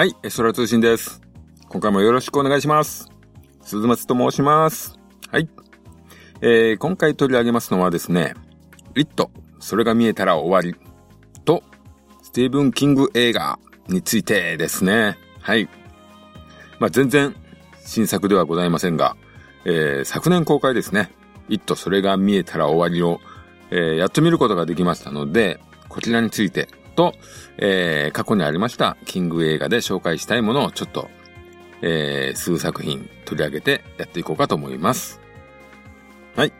はい、空通信です。今回もよろしくお願いします。鈴松と申します。はい。えー、今回取り上げますのはですね、リット、それが見えたら終わり、と、スティーブン・キング映画についてですね。はい。まあ、全然新作ではございませんが、えー、昨年公開ですね。イット、それが見えたら終わりを、えー、やっと見ることができましたので、こちらについてと、えー、過去にありましたキング映画で紹介したいものをちょっと、えー、数作品取り上げてやっていこうかと思います。はい。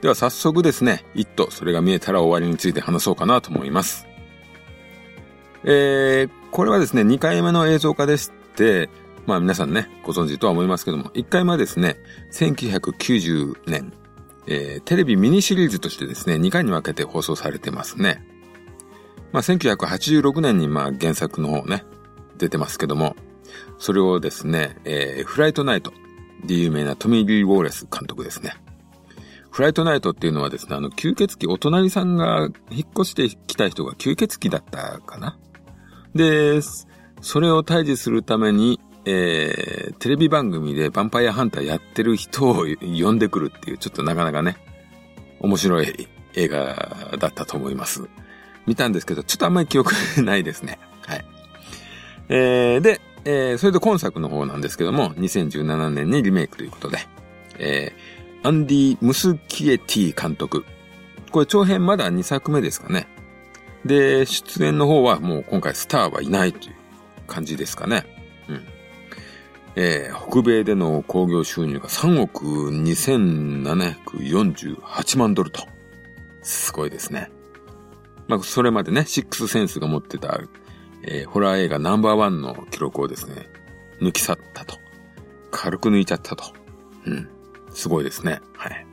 では早速ですね、イット、それが見えたら終わりについて話そうかなと思います。えー、これはですね、2回目の映像化でして、まあ皆さんね、ご存知とは思いますけども、1回目はですね、1990年、えー、テレビミニシリーズとしてですね、2回に分けて放送されてますね。まあ、1986年にまあ原作の方ね、出てますけども、それをですね、えー、フライトナイトで有名なトミー・リー・ウォーレス監督ですね。フライトナイトっていうのはですね、あの、吸血鬼、お隣さんが引っ越してきた人が吸血鬼だったかな？で、それを退治するために、えー、テレビ番組でヴァンパイアハンターやってる人を呼んでくるっていう、ちょっとなかなかね、面白い映画だったと思います。見たんですけど、ちょっとあんまり記憶ないですね。はい。えー、で、えー、それで今作の方なんですけども、2017年にリメイクということで、えー、アンディ・ムスキエティ監督。これ長編まだ2作目ですかね。で、出演の方はもう今回スターはいないという感じですかね。うん。えー、北米での興行収入が3億2748万ドルと。すごいですね。まあ、それまでね、シックスセンスが持ってた、えー、ホラー映画ナンバーワンの記録をですね、抜き去ったと。軽く抜いちゃったと。うん。すごいですね。はい。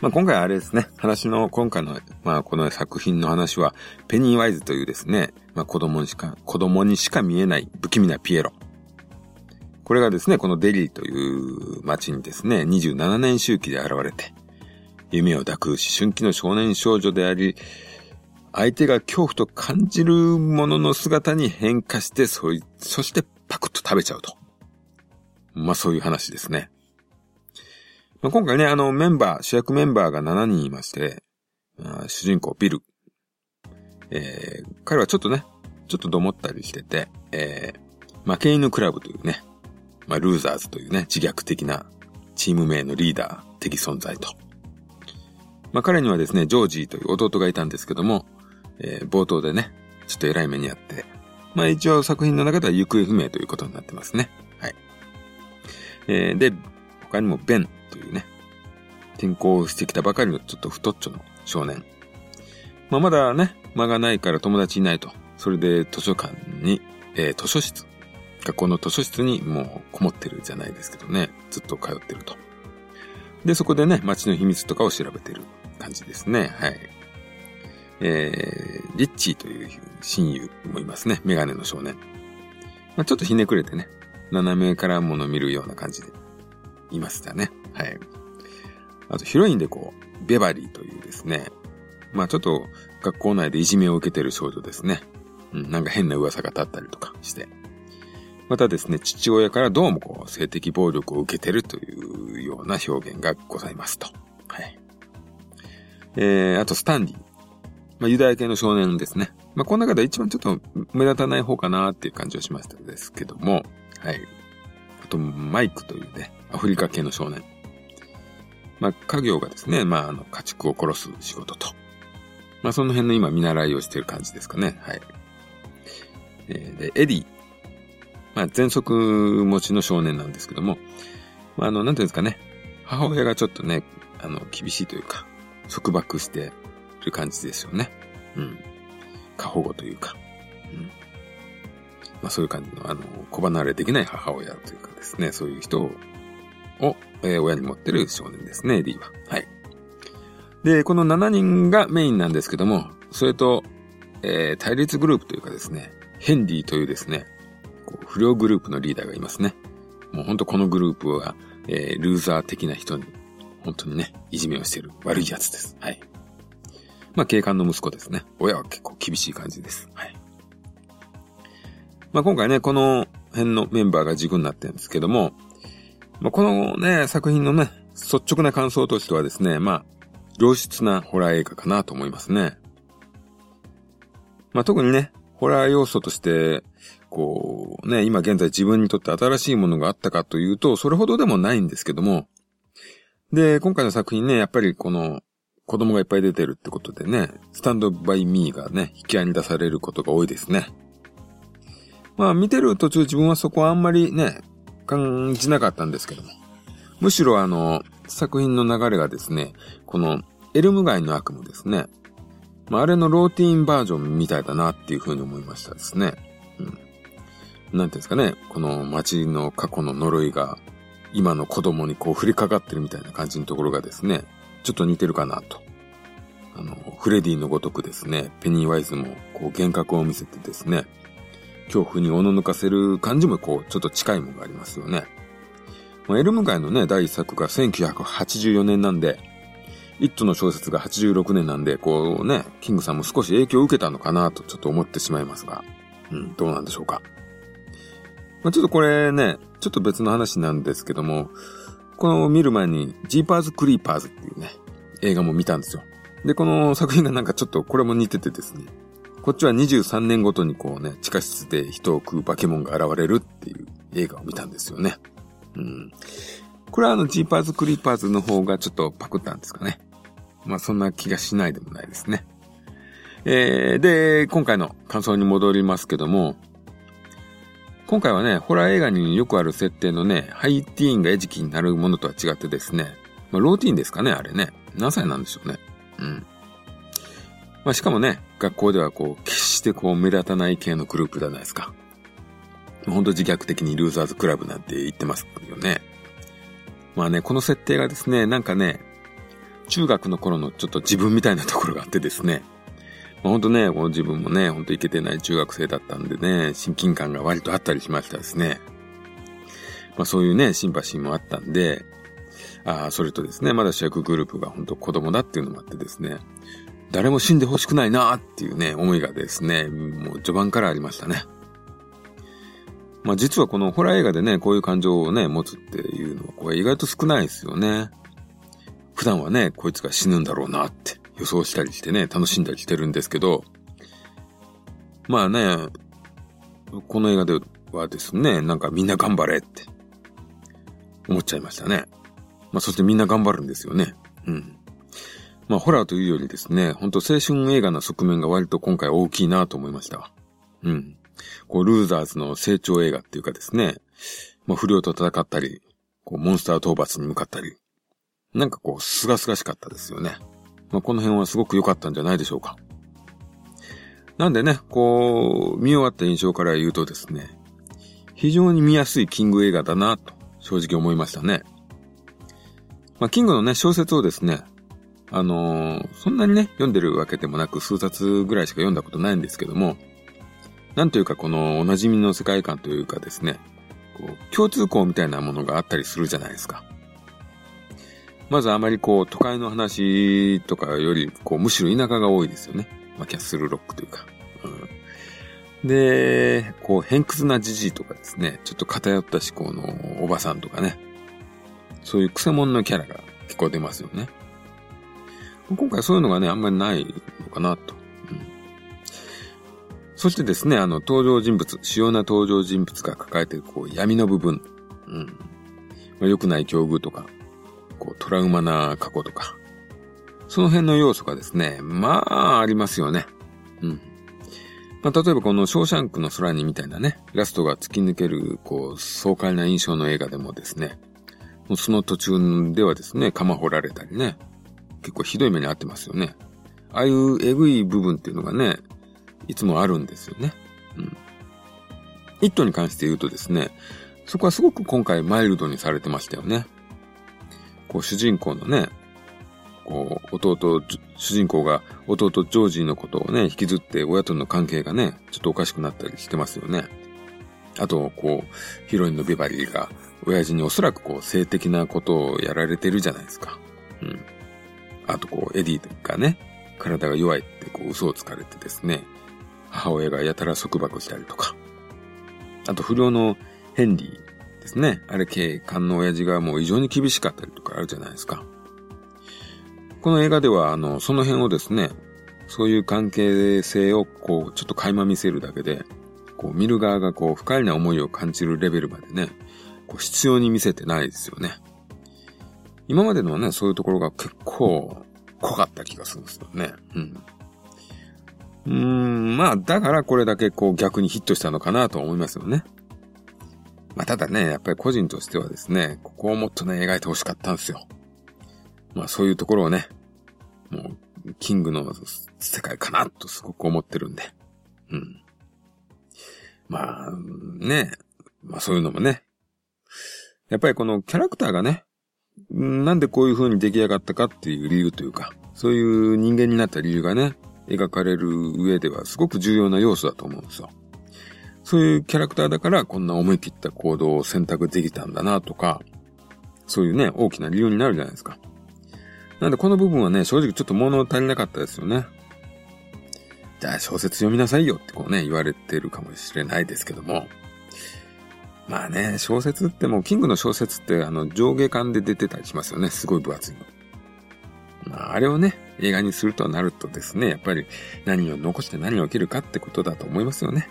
まあ、今回あれですね、話の、今回の、まあ、この作品の話は、ペニーワイズというですね、まあ、子供にしか、子供にしか見えない不気味なピエロ。これがですね、このデリーという街にですね、27年周期で現れて、夢を抱く思春期の少年少女であり、相手が恐怖と感じるものの姿に変化して、そい、そしてパクッと食べちゃうと。まあそういう話ですね。まあ、今回ね、あのメンバー、主役メンバーが7人いまして、主人公ビル。えー、彼はちょっとね、ちょっとどもったりしてて、えー、負け犬クラブというね、まあ、ルーザーズというね、自虐的なチーム名のリーダー的存在と。まあ、彼にはですね、ジョージーという弟がいたんですけども、えー、冒頭でね、ちょっと偉い目にあって、まあ一応作品の中では行方不明ということになってますね。はい。えー、で、他にもベンというね、転校してきたばかりのちょっと太っちょの少年。まあまだね、間がないから友達いないと。それで図書館に、えー、図書室。学校の図書室にもうこもってるじゃないですけどね。ずっと通ってると。で、そこでね、街の秘密とかを調べてる感じですね。はい。えー、リッチーという親友もいますね。メガネの少年。まあ、ちょっとひねくれてね、斜めからもの見るような感じでいましたね。はい。あとヒロインでこう、ベバリーというですね、まあちょっと学校内でいじめを受けてる少女ですね。うん、なんか変な噂が立ったりとかして。またですね、父親からどうもこう、性的暴力を受けてるというような表現がございますと。はい。えー、あとスタンディ。まあ、ユダヤ系の少年ですね。まあ、この中で一番ちょっと目立たない方かなっていう感じをしましたですけども、はい。あと、マイクというね、アフリカ系の少年。まあ、家業がですね、まあ、あの、家畜を殺す仕事と。まあ、その辺の今見習いをしている感じですかね。はい。えー、で、エディ。まあ、全息持ちの少年なんですけども、まあ、あの、なんていうんですかね。母親がちょっとね、あの、厳しいというか、束縛してる感じですよね。うん。過保護というか。うん。まあそういう感じの、あの、子離れできない母親というかですね、そういう人を、えー、親に持ってる少年ですね、エディは。はい。で、この7人がメインなんですけども、それと、えー、対立グループというかですね、ヘンリーというですね、こう不良グループのリーダーがいますね。もうほんとこのグループは、えー、ルーザー的な人に本当にね、いじめをしてる悪いやつです。はい。まあ、警官の息子ですね。親は結構厳しい感じです。はい。まあ、今回ね、この辺のメンバーが軸になってるんですけども、まあ、このね、作品のね、率直な感想としてはですね、まあ、良質なホラー映画かなと思いますね。まあ、特にね、ホラー要素として、こう、ね、今現在自分にとって新しいものがあったかというと、それほどでもないんですけども、で、今回の作品ね、やっぱりこの、子供がいっぱい出てるってことでね、スタンドバイミーがね、引き合いに出されることが多いですね。まあ見てる途中自分はそこはあんまりね、感じなかったんですけども。むしろあの、作品の流れがですね、このエルム街の悪夢ですね。まあ、あれのローティーンバージョンみたいだなっていうふうに思いましたですね。うん。なんていうんですかね、この街の過去の呪いが今の子供にこう降りかかってるみたいな感じのところがですね、ちょっと似てるかなと。あの、フレディのごとくですね、ペニーワイズもこう幻覚を見せてですね、恐怖におの抜かせる感じもこう、ちょっと近いものがありますよね。まあ、エルム街のね、第一作が1984年なんで、イットの小説が86年なんで、こうね、キングさんも少し影響を受けたのかなとちょっと思ってしまいますが、うん、どうなんでしょうか。まあ、ちょっとこれね、ちょっと別の話なんですけども、この見る前に、ジーパーズ・クリーパーズっていうね、映画も見たんですよ。で、この作品がなんかちょっとこれも似ててですね、こっちは23年ごとにこうね、地下室で人を食う化け物が現れるっていう映画を見たんですよね。うん。これはあの、ジーパーズ・クリーパーズの方がちょっとパクったんですかね。まあそんな気がしないでもないですね。えー、で、今回の感想に戻りますけども、今回はね、ホラー映画によくある設定のね、ハイティーンが餌食になるものとは違ってですね、まあローティーンですかね、あれね。何歳なんでしょうね。うん。まあ、しかもね、学校ではこう、決してこう、目立たない系のグループじゃないですか。ほんと自虐的にルーザーズクラブなんて言ってますよね。まあね、この設定がですね、なんかね、中学の頃のちょっと自分みたいなところがあってですね、まあ、ほんとね、この自分もね、ほんといけてない中学生だったんでね、親近感が割とあったりしましたですね。まあそういうね、シンパシーもあったんで、ああ、それとですね、まだ主役グループが本当子供だっていうのもあってですね、誰も死んでほしくないなーっていうね、思いがですね、もう序盤からありましたね。まあ実はこのホラー映画でね、こういう感情をね、持つっていうのは、これ意外と少ないですよね。普段はね、こいつが死ぬんだろうなって予想したりしてね、楽しんだりしてるんですけど、まあね、この映画ではですね、なんかみんな頑張れって思っちゃいましたね。まあそしてみんな頑張るんですよね。うん。まあ、ホラーというよりですね、本当青春映画の側面が割と今回大きいなと思いました。うん。こう、ルーザーズの成長映画っていうかですね、まあ、不良と戦ったり、こう、モンスター討伐に向かったり、なんかこう、すがすがしかったですよね。まあ、この辺はすごく良かったんじゃないでしょうか。なんでね、こう、見終わった印象から言うとですね、非常に見やすいキング映画だなと、正直思いましたね。まあ、キングのね、小説をですね、あのー、そんなにね、読んでるわけでもなく数冊ぐらいしか読んだことないんですけども、なんというかこのお馴染みの世界観というかですね、こう共通項みたいなものがあったりするじゃないですか。まずあまりこう都会の話とかより、こうむしろ田舎が多いですよね。まあ、キャッスルロックというか。うん、で、こう偏屈なじじいとかですね、ちょっと偏った思考のおばさんとかね、そういう癖者のキャラが結構出ますよね。今回そういうのがね、あんまりないのかなと。そしてですね、あの、登場人物、主要な登場人物が抱えている、こう、闇の部分。うん。まあ、良くない境遇とか、こう、トラウマな過去とか。その辺の要素がですね、まあ、ありますよね。うん。まあ、例えばこの、ショーシャンクの空にみたいなね、ラストが突き抜ける、こう、爽快な印象の映画でもですね、もうその途中ではですね、釜掘られたりね、結構ひどい目に遭ってますよね。ああいうえぐい部分っていうのがね、いつもあるんですよね。うん。イットに関して言うとですね、そこはすごく今回マイルドにされてましたよね。こう主人公のね、こう、弟、主人公が弟ジョージのことをね、引きずって親との関係がね、ちょっとおかしくなったりしてますよね。あと、こう、ヒロインのビバリーが、親父におそらくこう、性的なことをやられてるじゃないですか。うん。あとこう、エディがね、体が弱いってこう嘘をつかれてですね、母親がやたら束縛したりとか。あと不良のヘンリーですね。あれ警官の親父がもう異常に厳しかったりとかあるじゃないですか。この映画では、あの、その辺をですね、そういう関係性をこう、ちょっと垣間見せるだけで、こう、見る側がこう、不快な思いを感じるレベルまでね、こう、必要に見せてないですよね。今までのはね、そういうところが結構濃かった気がするんですよね。うん。うーん、まあ、だからこれだけこう逆にヒットしたのかなと思いますよね。まあ、ただね、やっぱり個人としてはですね、ここをもっとね、描いてほしかったんですよ。まあ、そういうところをね、もう、キングの世界かなとすごく思ってるんで。うん。まあ、ね、まあそういうのもね。やっぱりこのキャラクターがね、なんでこういう風に出来上がったかっていう理由というか、そういう人間になった理由がね、描かれる上ではすごく重要な要素だと思うんですよ。そういうキャラクターだからこんな思い切った行動を選択できたんだなとか、そういうね、大きな理由になるじゃないですか。なんでこの部分はね、正直ちょっと物足りなかったですよね。じゃあ小説読みなさいよってこうね、言われてるかもしれないですけども。まあね、小説ってもう、キングの小説ってあの上下巻で出てたりしますよね。すごい分厚いの。まあ、あれをね、映画にするとなるとですね、やっぱり何を残して何を起きるかってことだと思いますよね。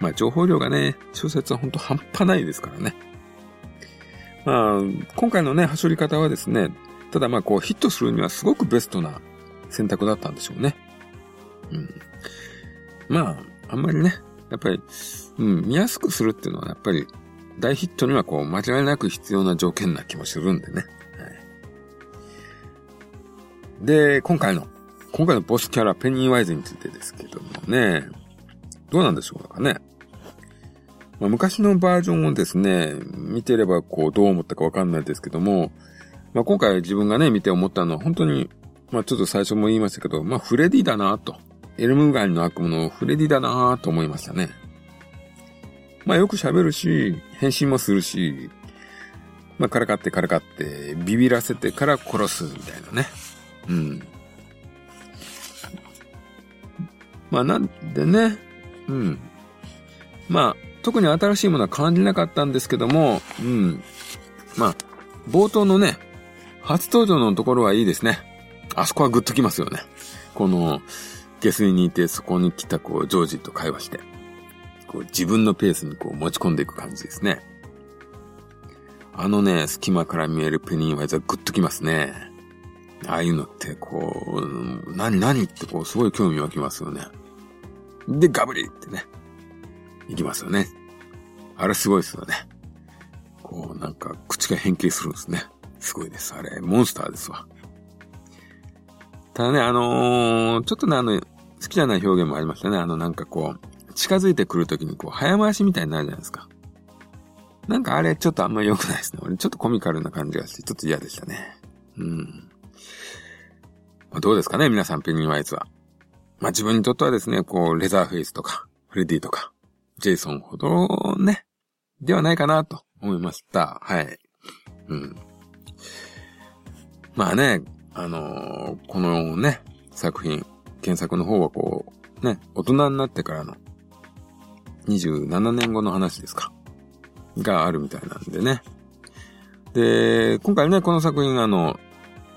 まあ、情報量がね、小説は本当半端ないですからね。まあ、今回のね、走り方はですね、ただまあこうヒットするにはすごくベストな選択だったんでしょうね。うん。まあ、あんまりね、やっぱり、うん、見やすくするっていうのはやっぱり大ヒットにはこう間違いなく必要な条件な気もするんでね。はい、で、今回の、今回のボスキャラペニーワイズについてですけどもね、どうなんでしょうかね。まあ、昔のバージョンをですね、見てればこうどう思ったかわかんないですけども、まあ、今回自分がね、見て思ったのは本当に、まあ、ちょっと最初も言いましたけど、まあ、フレディだなと。エルム街の悪夢のフレディだなと思いましたね。まあ、よく喋るし、変身もするし、まあ、からかってからかって、ビビらせてから殺すみたいなね。うん。まあ、なんでね、うん。まあ、特に新しいものは感じなかったんですけども、うん。まあ、冒頭のね、初登場のところはいいですね。あそこはグッときますよね。この、下水にいてそこに来たこう、ジョージと会話して、こう、自分のペースにこう、持ち込んでいく感じですね。あのね、隙間から見えるペニーワイズはグッときますね。ああいうのって、こう、何何ってこう、すごい興味湧きますよね。で、ガブリってね、いきますよね。あれすごいですよね。こう、なんか、口が変形するんですね。すごいです。あれ、モンスターですわ。ただね、あのー、ちょっとね、あの、好きじゃない表現もありましたね。あの、なんかこう、近づいてくるときにこう、早回しみたいになるじゃないですか。なんかあれ、ちょっとあんま良くないですね。俺、ちょっとコミカルな感じがして、ちょっと嫌でしたね。うん。まあ、どうですかね、皆さん、ペニーワイズは。まあ、自分にとってはですね、こう、レザーフェイスとか、フレディとか、ジェイソンほどね、ではないかなと思いました。はい。うん。まあね、あのー、このね、作品、原作の方はこう、ね、大人になってからの27年後の話ですか。があるみたいなんでね。で、今回ね、この作品あの、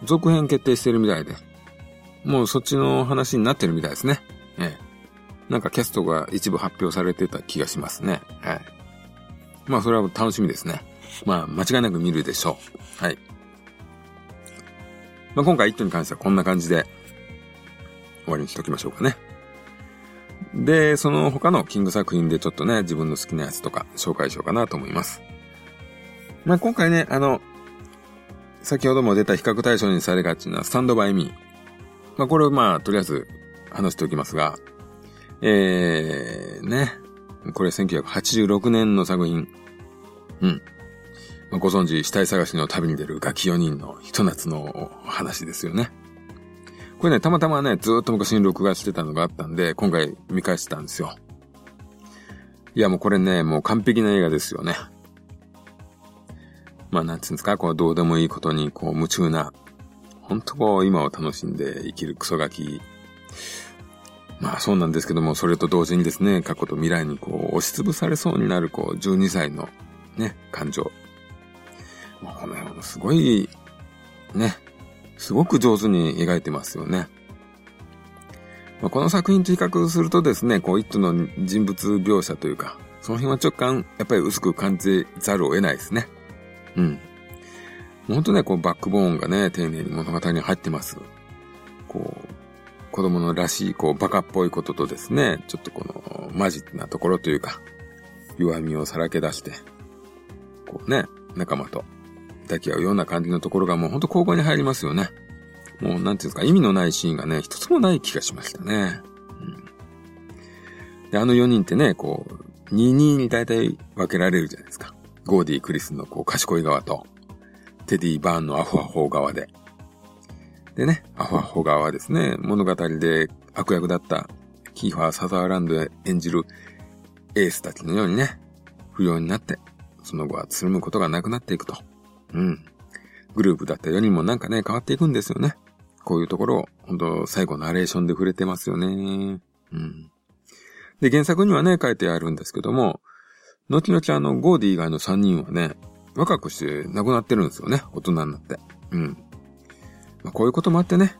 続編決定してるみたいで、もうそっちの話になってるみたいですね。ええ。なんかキャストが一部発表されてた気がしますね。はい。まあそれは楽しみですね。まあ間違いなく見るでしょう。はい。まあ、今回一トに関してはこんな感じで終わりにしときましょうかね。で、その他のキング作品でちょっとね、自分の好きなやつとか紹介しようかなと思います。まあ、今回ね、あの、先ほども出た比較対象にされがちなスタンドバイミー。まあ、これをまあ、とりあえず話しておきますが、えー、ね。これ1986年の作品。うん。まあ、ご存知、死体探しの旅に出るガキ4人のひと夏の話ですよね。これね、たまたまね、ずっと昔に録画してたのがあったんで、今回見返してたんですよ。いや、もうこれね、もう完璧な映画ですよね。まあ、なんつうんですか、こう、どうでもいいことに、こう、夢中な、ほんとこう、今を楽しんで生きるクソガキ。まあそうなんですけども、それと同時にですね、過去と未来にこう、押しつぶされそうになるこう、12歳のね、感情。まあ、この辺すごい、ね、すごく上手に描いてますよね。まあ、この作品と比較するとですね、こう、一途の人物描写というか、その辺は直感、やっぱり薄く感じざるを得ないですね。うん。本当ね、こう、バックボーンがね、丁寧に物語に入ってます。こう、子供のらしい、こう、バカっぽいこととですね、ちょっとこの、マジなところというか、弱みをさらけ出して、こうね、仲間と抱き合うような感じのところがもうほんと交互に入りますよね。もうなんていうんですか、意味のないシーンがね、一つもない気がしましたね。うん、で、あの4人ってね、こう、2-2に大体分けられるじゃないですか。ゴーディー・クリスのこう賢い側と、テディ・バーンのアホアホ側で。でね、アホアホ側はですね、物語で悪役だったキーファー・サザーランド演じるエースたちのようにね、不良になって、その後はつるむことがなくなっていくと。うん。グループだった4人もなんかね、変わっていくんですよね。こういうところを、本当最後ナレーションで触れてますよね。うん。で、原作にはね、書いてあるんですけども、後々あの、ゴーディ以外の3人はね、若くして亡くなってるんですよね。大人になって。うん。まあ、こういうこともあってね、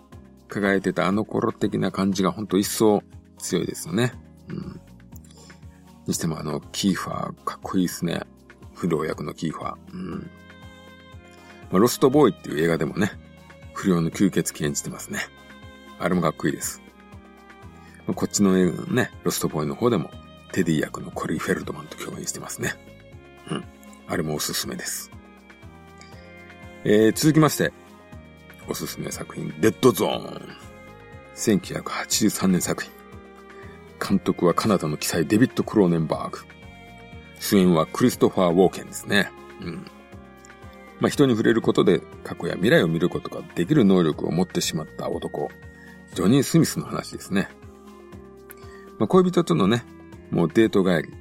輝いてたあの頃的な感じがほんと一層強いですよね。うん。にしてもあの、キーファー、かっこいいですね。不良役のキーファー。うん。まあ、ロストボーイっていう映画でもね、不良の吸血鬼演じてますね。あれもかっこいいです。まこっちの映画のね、ロストボーイの方でも、テディ役のコリー・フェルドマンと共演してますね。うん。あれもおすすめです。えー、続きまして、おすすめ作品、デッドゾーン。1983年作品。監督はカナダの記載デビッド・クローネンバーグ。主演はクリストファー・ウォーケンですね。うん。まあ、人に触れることで過去や未来を見ることができる能力を持ってしまった男、ジョニー・スミスの話ですね。まあ、恋人とのね、もうデート帰り、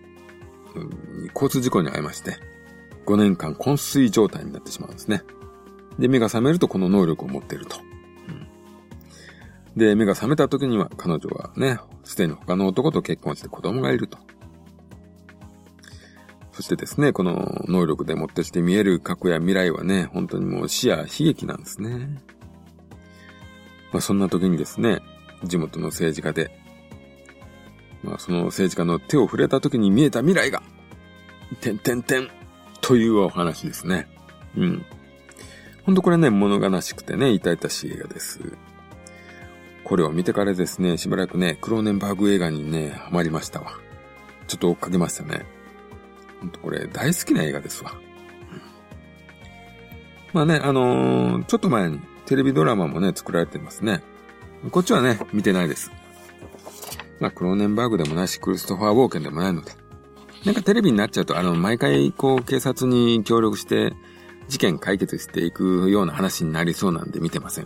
うん、交通事故に遭いまして、5年間昏睡状態になってしまうんですね。で、目が覚めるとこの能力を持ってると。で、目が覚めた時には彼女はね、すでに他の男と結婚して子供がいると。そしてですね、この能力でもってして見える過去や未来はね、本当にもう死や悲劇なんですね。まあそんな時にですね、地元の政治家で、まあその政治家の手を触れた時に見えた未来が、てんてんてん、というお話ですね。うん。ほんとこれね、物悲しくてね、痛々しい映画です。これを見てからですね、しばらくね、クローネンバーグ映画にね、ハマりましたわ。ちょっと追っかけましたね。ほんとこれ大好きな映画ですわ。まあね、あのー、ちょっと前にテレビドラマもね、作られてますね。こっちはね、見てないです。まあ、クローネンバーグでもないし、クリストファー・ウォーケンでもないので。なんかテレビになっちゃうと、あの、毎回、こう、警察に協力して、事件解決していくような話になりそうなんで見てません。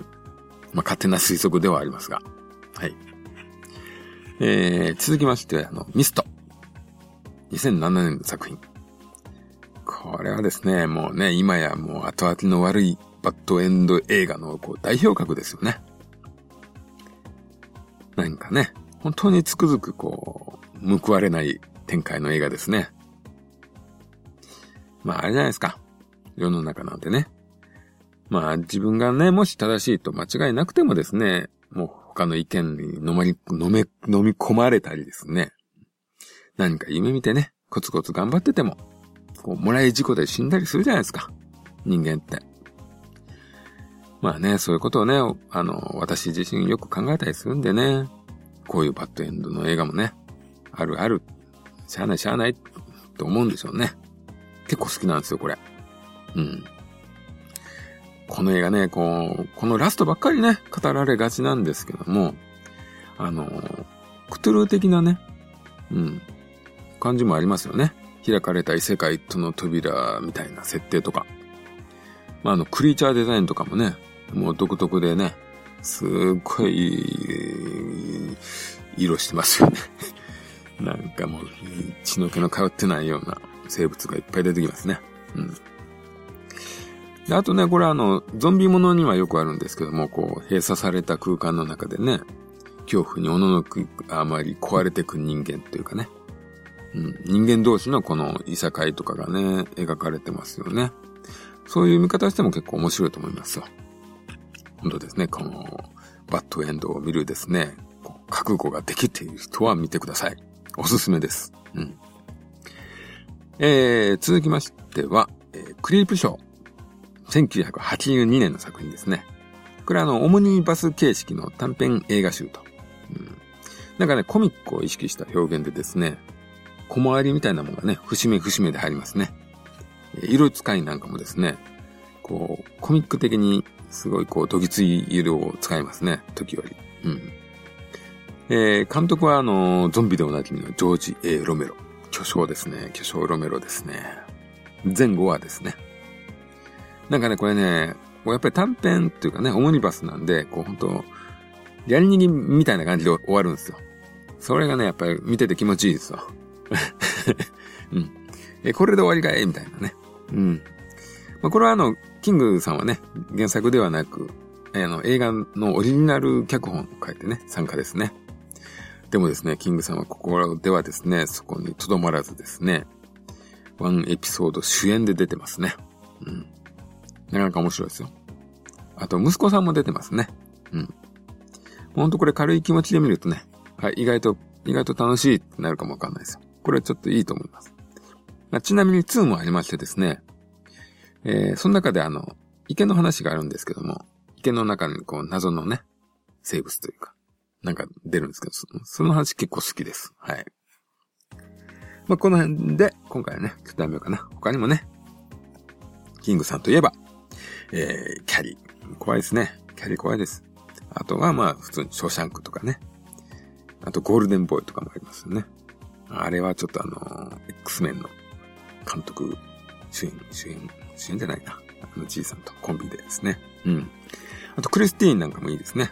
まあ、勝手な推測ではありますが。はい。えー、続きまして、あの、ミスト。2007年の作品。これはですね、もうね、今やもう後々の悪いバッドエンド映画のこう代表格ですよね。何かね、本当につくづくこう、報われない展開の映画ですね。まああれじゃないですか。世の中なんてね。まあ自分がね、もし正しいと間違いなくてもですね、もう他の意見に飲まり、飲め、飲み込まれたりですね。何か夢見てね、コツコツ頑張ってても、こう、もらい事故で死んだりするじゃないですか。人間って。まあね、そういうことをね、あの、私自身よく考えたりするんでね、こういうバッドエンドの映画もね、あるある、しゃあないしゃあない、と思うんですよね。結構好きなんですよ、これ。うん。この映画ね、こう、このラストばっかりね、語られがちなんですけども、あの、クトゥルー的なね、うん、感じもありますよね。開かれた異世界との扉みたいな設定とか。まあ、あの、クリーチャーデザインとかもね、もう独特でね、すっごい、色してますよね。なんかもう、血の気の通ってないような生物がいっぱい出てきますね。うん。であとね、これあの、ゾンビものにはよくあるんですけども、こう、閉鎖された空間の中でね、恐怖におののくあまり壊れてく人間というかね。うん、人間同士のこのいさかいとかがね、描かれてますよね。そういう見方しても結構面白いと思いますよ。本当ですね、このバッドエンドを見るですね、覚悟ができている人は見てください。おすすめです。うん。えー、続きましては、えー、クリープショー。1982年の作品ですね。これはあの、オムニバス形式の短編映画集と。うん、なんかね、コミックを意識した表現でですね、小回りみたいなものがね、節目節目で入りますね。色使いなんかもですね、こう、コミック的にすごいこう、どぎつい色を使いますね、時より。うん。えー、監督はあの、ゾンビでおなじみのジョージ・ A・ ロメロ。巨匠ですね。巨匠ロメロですね。前後はですね。なんかね、これね、やっぱり短編っていうかね、オムニバスなんで、こう本当やりにぎみたいな感じで終わるんですよ。それがね、やっぱり見てて気持ちいいですよ。うん。え、これで終わりかいみたいなね。うん。まあ、これはあの、キングさんはね、原作ではなく、あの、映画のオリジナル脚本を書いてね、参加ですね。でもですね、キングさんはここではですね、そこに留まらずですね、ワンエピソード主演で出てますね。うん。なかなか面白いですよ。あと、息子さんも出てますね。うん。ほんとこれ軽い気持ちで見るとね、はい、意外と、意外と楽しいってなるかもわかんないですよ。これはちょっといいと思います。まあ、ちなみに2もありましてですね、えー、その中であの、池の話があるんですけども、池の中にこう謎のね、生物というか、なんか出るんですけど、その話結構好きです。はい。まあ、この辺で、今回はね、ちょっとやめようかな。他にもね、キングさんといえば、えー、キャリー。怖いですね。キャリー怖いです。あとはまあ、普通にショーシャンクとかね。あとゴールデンボーイとかもありますよね。あれはちょっとあの、X メンの監督、主演、主演、主演じゃないな。あの、じいさんとコンビでですね。うん。あと、クリスティーンなんかもいいですね。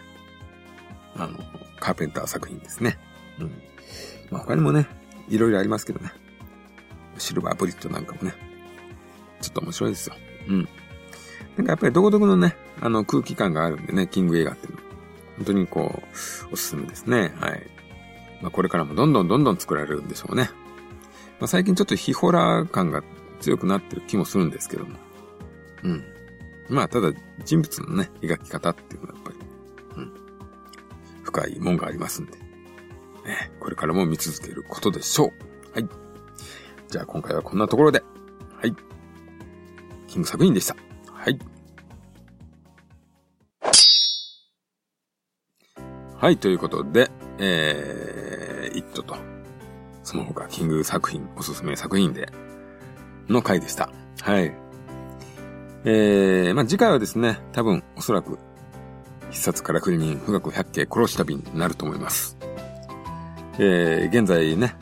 あの、カーペンター作品ですね。うん。まあ、他にもね、いろいろありますけどね。シルバーブリッドなんかもね。ちょっと面白いですよ。うん。なんかやっぱり独特のね、あの空気感があるんでね、キング映画っていうのは。本当にこう、おすすめですね。はい。まあこれからもどんどんどんどん作られるんでしょうね。まあ最近ちょっとヒホラー感が強くなってる気もするんですけども。うん。まあただ人物のね、描き方っていうのはやっぱり、うん。深いもんがありますんで。ね、これからも見続けることでしょう。はい。じゃあ今回はこんなところで。はい。キング作品でした。はい。ということで、えー、イットと、その他、キング作品、おすすめ作品で、の回でした。はい。えー、まあ、次回はですね、多分、おそらく、必殺からくり人、富岳百景殺し旅になると思います。えー、現在ね、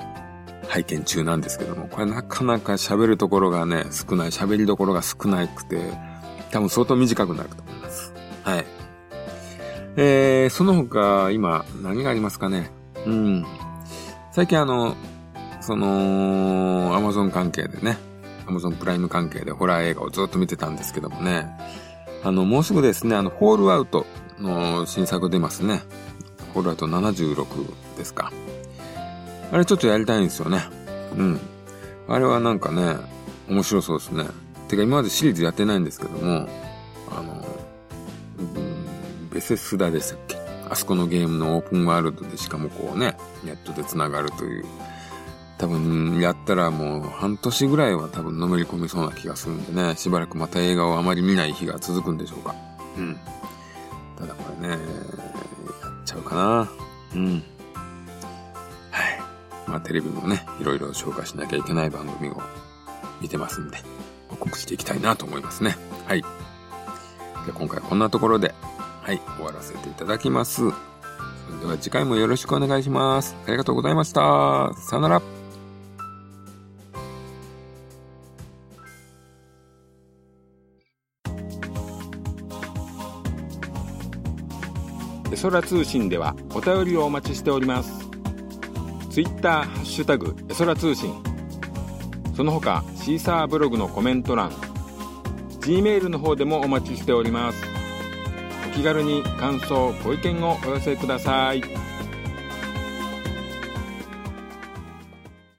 拝見中なんですけども、これなかなか喋るところがね、少ない、喋りどころが少なくて、多分相当短くなると思います。はい。えー、その他、今、何がありますかね？うん。最近あの、その、アマゾン関係でね、アマゾンプライム関係でホラー映画をずっと見てたんですけどもね、あの、もうすぐですね、あの、ホールアウトの新作出ますね。ホールアウト76ですか。あれちょっとやりたいんですよね。うん。あれはなんかね、面白そうですね。てか今までシリーズやってないんですけども、ベセスダでしたっけ？あそこのゲームのオープンワールドでしかもこうね、ネットで繋がるという。多分やったらもう半年ぐらいは多分のめり込みそうな気がするんでね、しばらくまた映画をあまり見ない日が続くんでしょうか。うん。ただこれね、やっちゃうかな。うん。まあテレビもね、いろいろ紹介しなきゃいけない番組を見てますんで、報告していきたいなと思いますね。はい。で今回こんなところで、はい、終わらせていただきます。それでは次回もよろしくお願いします。ありがとうございました。さよなら。空通信ではお便りをお待ちしておりますツイッターハッシュタグエソラ通信その他シーサーブログのコメント欄 G メールの方でもお待ちしております気軽に感想ご意見をお寄せください。